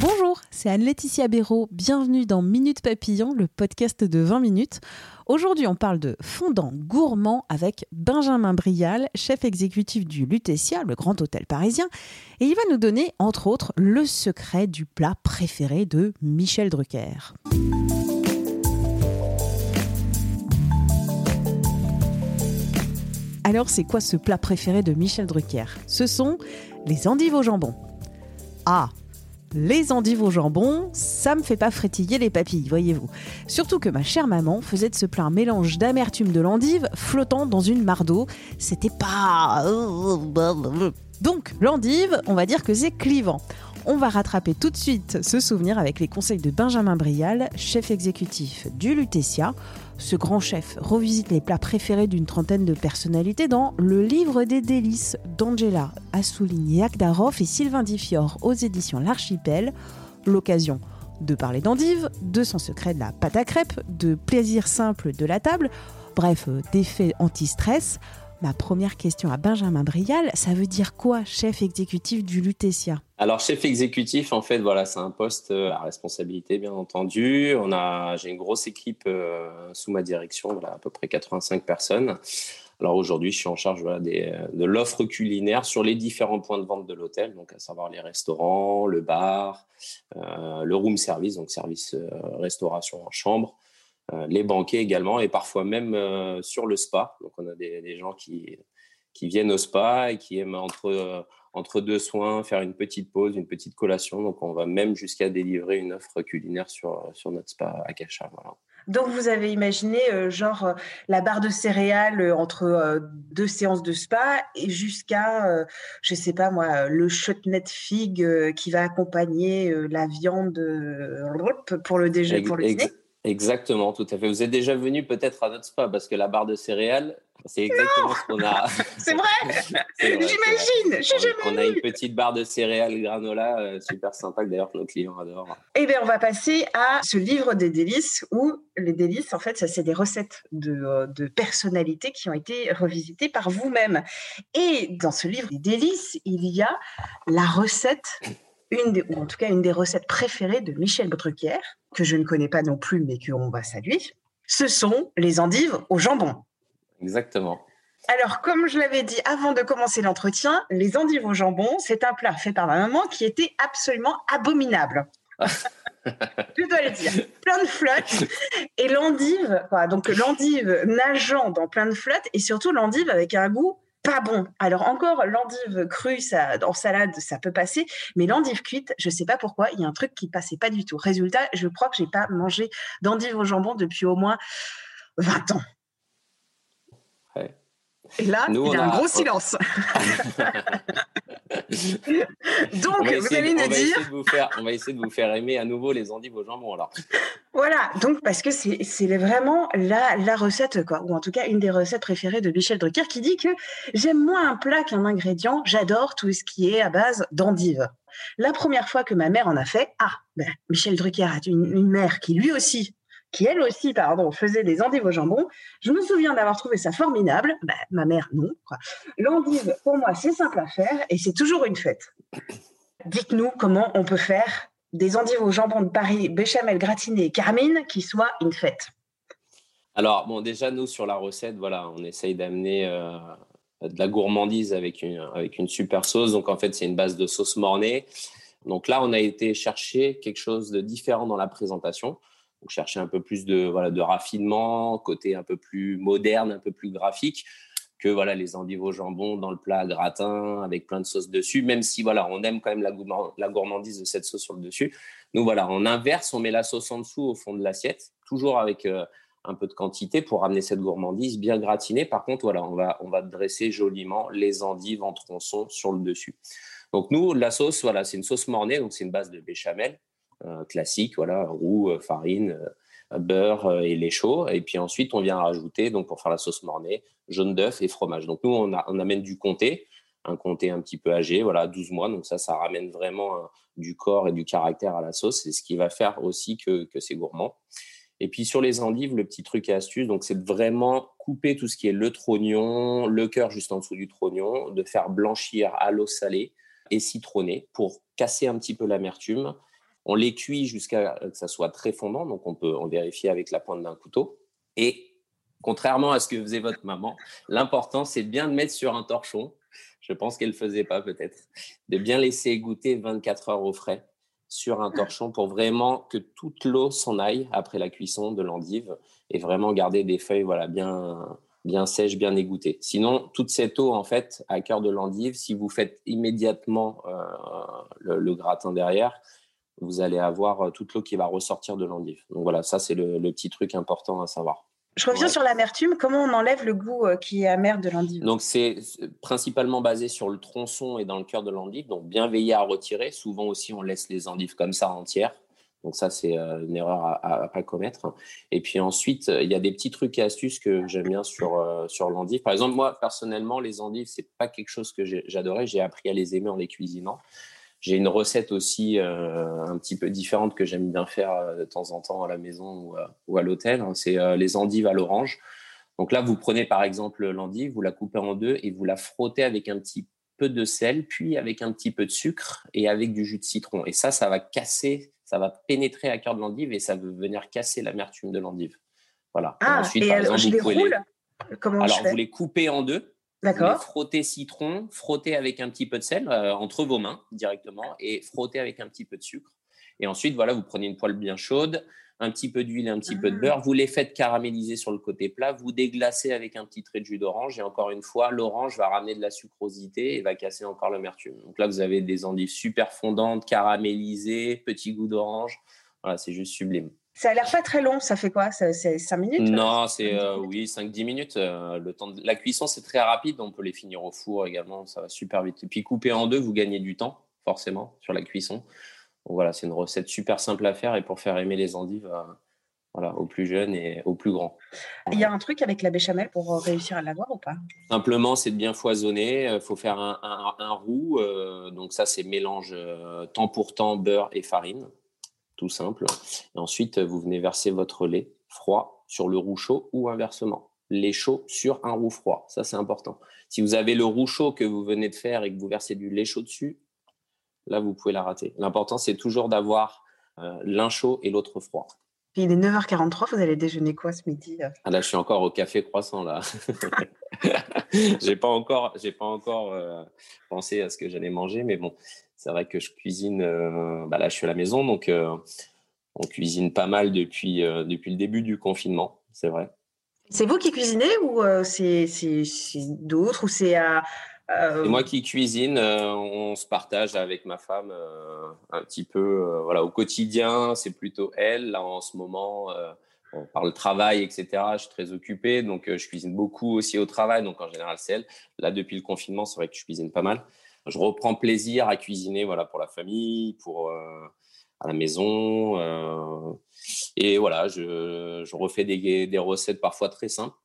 Bonjour, c'est Anne-Laetitia Béraud. Bienvenue dans Minute Papillon, le podcast de 20 minutes. Aujourd'hui, on parle de fondant gourmand avec Benjamin Brial, chef exécutif du Lutetia, le grand hôtel parisien. Et il va nous donner, entre autres, le secret du plat préféré de Michel Drucker. Alors, c'est quoi ce plat préféré de Michel Drucker? Ce sont les endives au jambon. Ah, les endives au jambon, ça me fait pas frétiller les papilles, voyez-vous. Surtout que ma chère maman faisait de ce plat un mélange d'amertume de l'endive flottant dans une mare d'eau. C'était pas. Donc, l'endive, on va dire que c'est clivant. On va rattraper tout de suite ce souvenir avec les conseils de Benjamin Brial, chef exécutif du Lutetia. Ce grand chef revisite les plats préférés d'une trentaine de personnalités dans Le Livre des délices d'Angela Assouligne Akdarov et Sylvain Difior aux éditions L'Archipel. L'occasion de parler d'endives, de son secret de la pâte à crêpes, de plaisir simple de la table, bref, d'effets anti-stress. Ma première question à Benjamin Brial, ça veut dire quoi, chef exécutif du Lutetia? Alors, chef exécutif, en fait, voilà, c'est un poste euh, à responsabilité, bien entendu. On a, j'ai une grosse équipe euh, sous ma direction, voilà, à peu près 85 personnes. Alors aujourd'hui, je suis en charge des, de l'offre culinaire sur les différents points de vente de l'hôtel, donc à savoir les restaurants, le bar, euh, le room service, donc service euh, restauration en chambre, euh, les banquets également, et parfois même euh, sur le spa. Donc on a des, des, gens qui, qui viennent au spa et qui aiment entre, euh, entre deux soins faire une petite pause, une petite collation. Donc on va même jusqu'à délivrer une offre culinaire sur, sur notre spa à Cacha. Voilà. Donc vous avez imaginé euh, genre euh, la barre de céréales euh, entre euh, deux séances de spa et jusqu'à euh, je sais pas moi le chutney fig qui va accompagner la viande pour le déjeuner pour le dîner? Exactement, tout à fait. Vous êtes déjà venu peut-être à notre spa parce que la barre de céréales, c'est exactement non ce qu'on a. c'est vrai, J'imagine. On, on a une petite barre de céréales granola euh, super sympa que d'ailleurs nos clients adorent. Eh bien, on va passer à ce livre des délices où les délices, en fait, ça c'est des recettes de, de personnalités qui ont été revisitées par vous-même. Et dans ce livre des délices, il y a la recette une des, ou en tout cas une des recettes préférées de Michel Drucker, que je ne connais pas non plus, mais qu'on va saluer. Ce sont les endives au jambon. Exactement. Alors, comme je l'avais dit avant de commencer l'entretien, les endives au jambon, c'est un plat fait par ma maman qui était absolument abominable. je dois le dire. Plein de flotte et l'endive, donc l'endive nageant dans plein de flotte et surtout l'endive avec un goût pas bon. Alors encore, l'endive crue, ça, en salade, ça peut passer, mais l'endive cuite, je sais pas pourquoi, il y a un truc qui passait pas du tout. Résultat, je crois que j'ai pas mangé d'endive au jambon depuis au moins 20 ans. Et là, Nous, il y a un gros silence. Donc, vous allez nous dire, de vous faire, on va essayer de vous faire aimer à nouveau les endives au jambon. Alors, voilà, donc parce que c'est c'est vraiment la, la recette, quoi, ou en tout cas une des recettes préférées de Michel Drucker qui dit que j'aime moins un plat qu'un ingrédient, j'adore tout ce qui est à base d'endives. La première fois que ma mère en a fait, ah, ben, Michel Drucker a une, une mère qui lui aussi, qui elle aussi, pardon, faisait des endives au jambon. Je me souviens d'avoir trouvé ça formidable. Ben, ma mère, non. L'endive, pour moi, c'est simple à faire et c'est toujours une fête. Dites-nous comment on peut faire des endives au jambon de Paris, béchamel gratiné et carmine qui soit une fête. alors bon, déjà nous sur la recette, voilà, on essaye d'amener euh, de la gourmandise avec une avec une super sauce. Donc en fait, c'est une base de sauce mornay. Donc là, on a été chercher quelque chose de différent dans la présentation. Donc chercher un peu plus de voilà de raffinement, côté un peu plus moderne, un peu plus graphique que voilà les endives au jambon dans le plat gratin avec plein de sauce dessus. Même si voilà, on aime quand même la, gourmand- la gourmandise de cette sauce sur le dessus. Nous voilà, on inverse, on met la sauce en dessous au fond de l'assiette, toujours avec euh, un peu de quantité pour amener cette gourmandise bien gratinée. Par contre, voilà, on va, on va dresser joliment les endives en tronçons sur le dessus. Donc nous, la sauce, voilà, c'est une sauce mornay, donc c'est une base de béchamel classique, voilà, roux, euh, farine, euh, beurre euh, et lait chaud. Et puis ensuite, on vient rajouter, donc pour faire la sauce mornay, jaune d'œuf et fromage. Donc nous, on, a, on amène du comté, un comté un petit peu âgé, voilà, 12 mois. Donc ça, ça ramène vraiment euh, du corps et du caractère à la sauce. C'est ce qui va faire aussi que, c'est gourmand. Et puis sur les endives, le petit truc et astuce, donc c'est vraiment couper tout ce qui est le trognon, le cœur juste en dessous du trognon, de faire blanchir à l'eau salée et citronné pour casser un petit peu l'amertume. On les cuit jusqu'à ce que ça soit très fondant, donc on peut en vérifier avec la pointe d'un couteau. Et contrairement à ce que faisait votre maman, l'important c'est bien de mettre sur un torchon. Je pense qu'elle ne faisait pas peut-être, de bien laisser goûter 24 heures au frais sur un torchon pour vraiment que toute l'eau s'en aille après la cuisson de l'endive et vraiment garder des feuilles voilà bien bien sèches, bien égouttées. Sinon, toute cette eau en fait à cœur de l'endive, si vous faites immédiatement euh, le, gratin derrière, vous allez avoir euh, toute l'eau qui va ressortir de l'endive. Donc voilà, ça c'est le petit truc important à savoir. Je reviens sur l'amertume. Comment on enlève le goût euh, qui est amer de l'endive? Donc, c'est principalement basé sur le tronçon et dans le cœur de l'endive. Donc, bien veiller à retirer. Souvent aussi, on laisse les endives comme ça entières. Donc, ça, c'est euh, une erreur à ne pas commettre. Et puis ensuite, il y a des petits trucs et astuces que j'aime bien sur, sur l'endive. Par exemple, moi, personnellement, les endives, c'est pas quelque chose que j'adorais. J'ai appris à les aimer en les cuisinant. J'ai une recette aussi euh, un petit peu différente que j'aime bien faire euh, de temps en temps à la maison ou à, l'hôtel. Hein. C'est euh, les endives à l'orange. Donc là, vous prenez par exemple l'endive, vous la coupez en deux et vous la frottez avec un petit peu de sel, puis avec un petit peu de sucre et avec du jus de citron. Et ça, ça va casser, ça va pénétrer à cœur de l'endive et ça va venir casser l'amertume de l'endive. Voilà. Ah, et, par exemple, je les roule? Comment Alors, je vous les coupez en deux D'accord. Frotter citron, frotter avec un petit peu de sel euh, entre vos mains directement et frotter avec un petit peu de sucre. Et ensuite, voilà, vous prenez une poêle bien chaude, un petit peu d'huile et un petit peu de ah. beurre. Vous les faites caraméliser sur le côté plat. Vous déglacez avec un petit trait de jus d'orange. Et encore une fois, l'orange va ramener de la sucrosité et va casser encore l'amertume. Donc là, vous avez des endives super fondantes, caramélisées, petit goût d'orange. Voilà, c'est juste sublime. Ça a l'air pas très long, ça fait quoi? C'est 5 minutes Non, c'est euh, oui, 5-10 minutes. Euh, le temps de... La cuisson, c'est très rapide, on peut les finir au four également, ça va super vite. Et puis couper en deux, vous gagnez du temps, forcément, sur la cuisson. Donc voilà, c'est une recette super simple à faire et pour faire aimer les endives euh, voilà, aux plus jeunes et aux plus grands. Il y a un truc avec la béchamel pour réussir à l'avoir ou pas? Simplement, c'est de bien foisonner. Il faut faire un, un roux. donc ça, c'est mélange temps pour temps, beurre et farine tout simple. Et ensuite, vous venez verser votre lait froid sur le roux chaud ou inversement. Lait chaud sur un roux froid, ça c'est important. Si vous avez le roux chaud que vous venez de faire et que vous versez du lait chaud dessus, là vous pouvez la rater. L'important c'est toujours d'avoir euh, l'un chaud et l'autre froid. il est 9h43, vous allez déjeuner quoi ce midi euh? Ah Là, je suis encore au café croissant là. j'ai pas encore, j'ai pas encore euh, pensé à ce que j'allais manger, mais bon, c'est vrai que je cuisine. Euh, bah là, je suis à la maison, donc euh, on cuisine pas mal depuis, euh, depuis le début du confinement, c'est vrai. C'est vous qui cuisinez ou c'est d'autres ou c'est C'est moi qui cuisine. on se partage avec ma femme un petit peu. voilà, au quotidien, c'est plutôt elle. Là, en ce moment, par le travail, etc. Je suis très occupé, donc je cuisine beaucoup aussi au travail. Donc en général, c'est elle. Là, depuis le confinement, c'est vrai que je cuisine pas mal je reprends plaisir à cuisiner voilà, pour la famille, pour, euh, à la maison. Euh, et voilà, je, je refais des, des, recettes parfois très simples.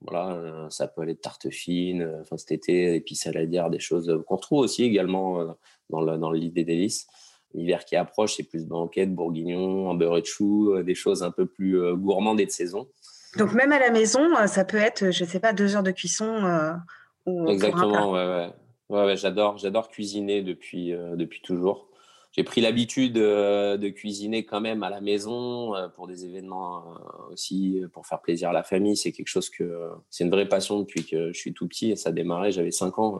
Voilà, euh, ça peut aller de tartes fines, enfin cet été, et puis saladières, des choses qu'on retrouve aussi également dans le, dans des délices. L'hiver qui approche, c'est plus banquette, bourguignon, un beurre de chou, des choses un peu plus gourmandes et de saison. Donc même à la maison, ça peut être, je ne sais pas, deux heures de cuisson. ou Exactement, ouais, ouais. Ouais, j'adore, j'adore cuisiner depuis, euh, depuis toujours. J'ai pris l'habitude euh, de cuisiner quand même à la maison euh, pour des événements aussi, pour faire plaisir à la famille. C'est quelque chose que c'est une vraie passion depuis que je suis tout petit et ça a démarré. J'avais 5 ans.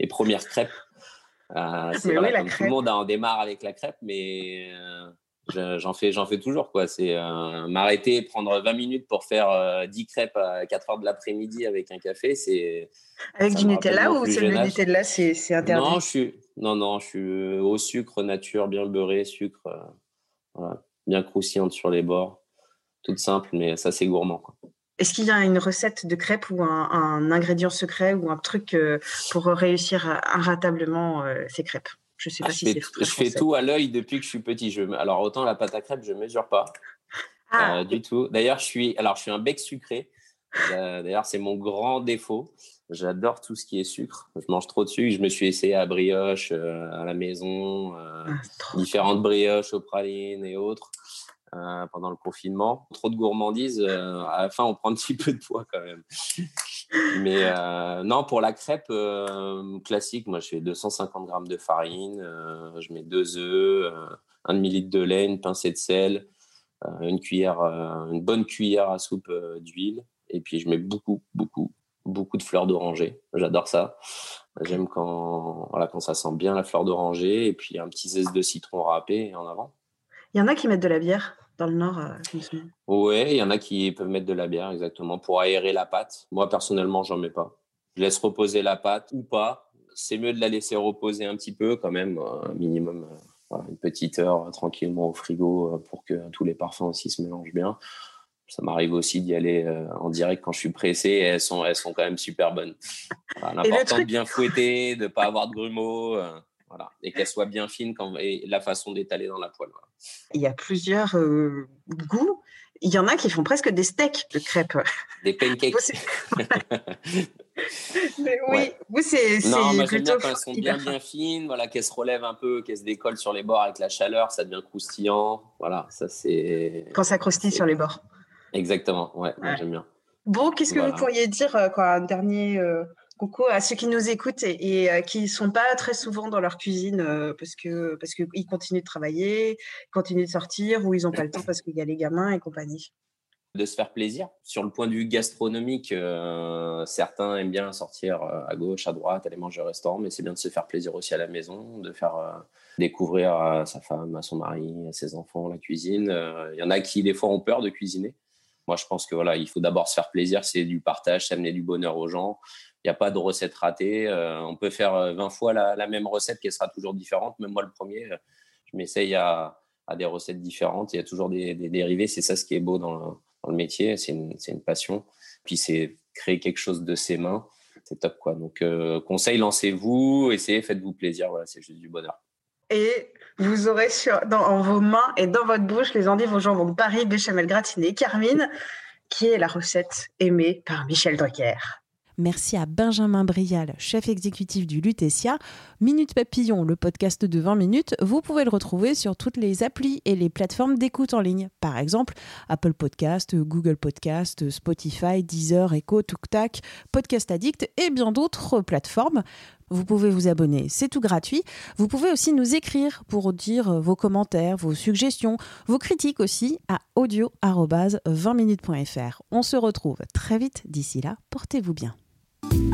Les premières crêpes. c'est vrai, comme tout le monde, on démarre avec la crêpe, mais j'en fais, j'en fais toujours. quoi. C'est euh, m'arrêter, prendre 20 minutes pour faire 10 euh, crêpes à 4 heures de l'après-midi avec un café. C'est avec du Nutella ou c'est le Nutella, c'est interdit Non, je suis, non, non, je suis euh, au sucre nature, bien beurré, sucre, bien croustillante sur les bords, toute simple, mais ça c'est gourmand. Est-ce qu'il y a une recette de crêpes ou un, ingrédient secret ou un truc pour réussir inratablement ces crêpes? Je sais pas ah, si c'est Je fais tout à l'œil depuis que je suis petit. Je, alors autant la pâte à crêpes, je mesure pas ah. euh, du tout. D'ailleurs, je suis, alors je suis un bec sucré. Euh, d'ailleurs, c'est mon grand défaut. J'adore tout ce qui est sucre. Je mange trop de sucre. Je me suis essayé à brioche euh, à la maison, ah, différentes brioches aux pralines et autres pendant le confinement. Trop de gourmandise. à la fin, on prend un petit peu de poids quand même. Mais euh, non, pour la crêpe euh, classique, moi je fais 250 grammes de farine, euh, je mets deux œufs, un demi-litre de lait, une pincée de sel, une cuillère, une bonne cuillère à soupe d'huile, et puis je mets beaucoup, beaucoup, beaucoup de fleurs d'oranger. J'adore ça. J'aime quand, voilà, quand ça sent bien la fleur d'oranger, et puis un petit zeste de citron râpé en avant. Il y en a qui mettent de la bière dans le Nord, euh, Oui, il y en a qui peuvent mettre de la bière, exactement, pour aérer la pâte. Moi, personnellement, j'en mets pas. Je laisse reposer la pâte ou pas. C'est mieux de la laisser reposer un petit peu, quand même, un minimum, euh, une petite heure tranquillement au frigo euh, pour que tous les parfums aussi se mélangent bien. Ça m'arrive aussi d'y aller en direct quand je suis pressé et elles sont, elles sont quand même super bonnes. L'important de bien fouetter, de ne pas avoir de grumeaux. Et qu'elle soit bien fine quand, et la façon d'étaler dans la poêle. Il y a plusieurs euh, goûts. Il y en a qui font presque des steaks de crêpes. Des pancakes. mais oui, vous, c'est. Non, moi j'aime bien quand elles sont bien, bien fines, voilà, qu'elles se relèvent un peu, qu'elles se décollent sur les bords avec la chaleur, ça devient croustillant. Voilà, ça c'est. Quand ça croustille sur les bords. Exactement, ouais, j'aime bien. Bon, qu'est-ce que vous pourriez dire, euh, quoi, un dernier. Euh, coucou à ceux qui nous écoutent et, euh, qui ne sont pas très souvent dans leur cuisine euh, parce que parce qu'ils continuent de travailler, continuent de sortir ou ils n'ont pas le temps parce qu'il y a les gamins et compagnie. De se faire plaisir. Sur le point de vue gastronomique, euh, certains aiment bien sortir à gauche, à droite, aller manger au restaurant, mais c'est bien de se faire plaisir aussi à la maison, de faire découvrir à sa femme, à son mari, à ses enfants la cuisine. Il y en a qui des fois ont peur de cuisiner. Moi, je pense que voilà, il faut d'abord se faire plaisir, c'est du partage, c'est amener du bonheur aux gens. Il n'y a pas de recette ratée. Euh, on peut faire 20 euh, fois la, même recette qui sera toujours différente. Même moi, le premier, euh, je m'essaye à, des recettes différentes. Il y a toujours des, dérivés. C'est ça ce qui est beau dans le, métier. C'est une, passion. Puis c'est créer quelque chose de ses mains. C'est top, quoi. Donc, conseil, lancez-vous, essayez, faites-vous plaisir. Voilà, c'est juste du bonheur. Et vous aurez sur, dans vos mains et dans votre bouche les endives au jambon de Paris, béchamel gratiné, Carmine, qui est la recette aimée par Michel Drucker. Merci à Benjamin Brial, chef exécutif du Lutetia. Minute Papillon, le podcast de 20 minutes, vous pouvez le retrouver sur toutes les applis et les plateformes d'écoute en ligne. Par exemple, Apple Podcast, Google Podcast, Spotify, Deezer, Echo, TukTak, Podcast Addict et bien d'autres plateformes. Vous pouvez vous abonner, c'est tout gratuit. Vous pouvez aussi nous écrire pour dire vos commentaires, vos suggestions, vos critiques aussi à audio-20minutes.fr. On se retrouve très vite. D'ici là, portez-vous bien. Bye.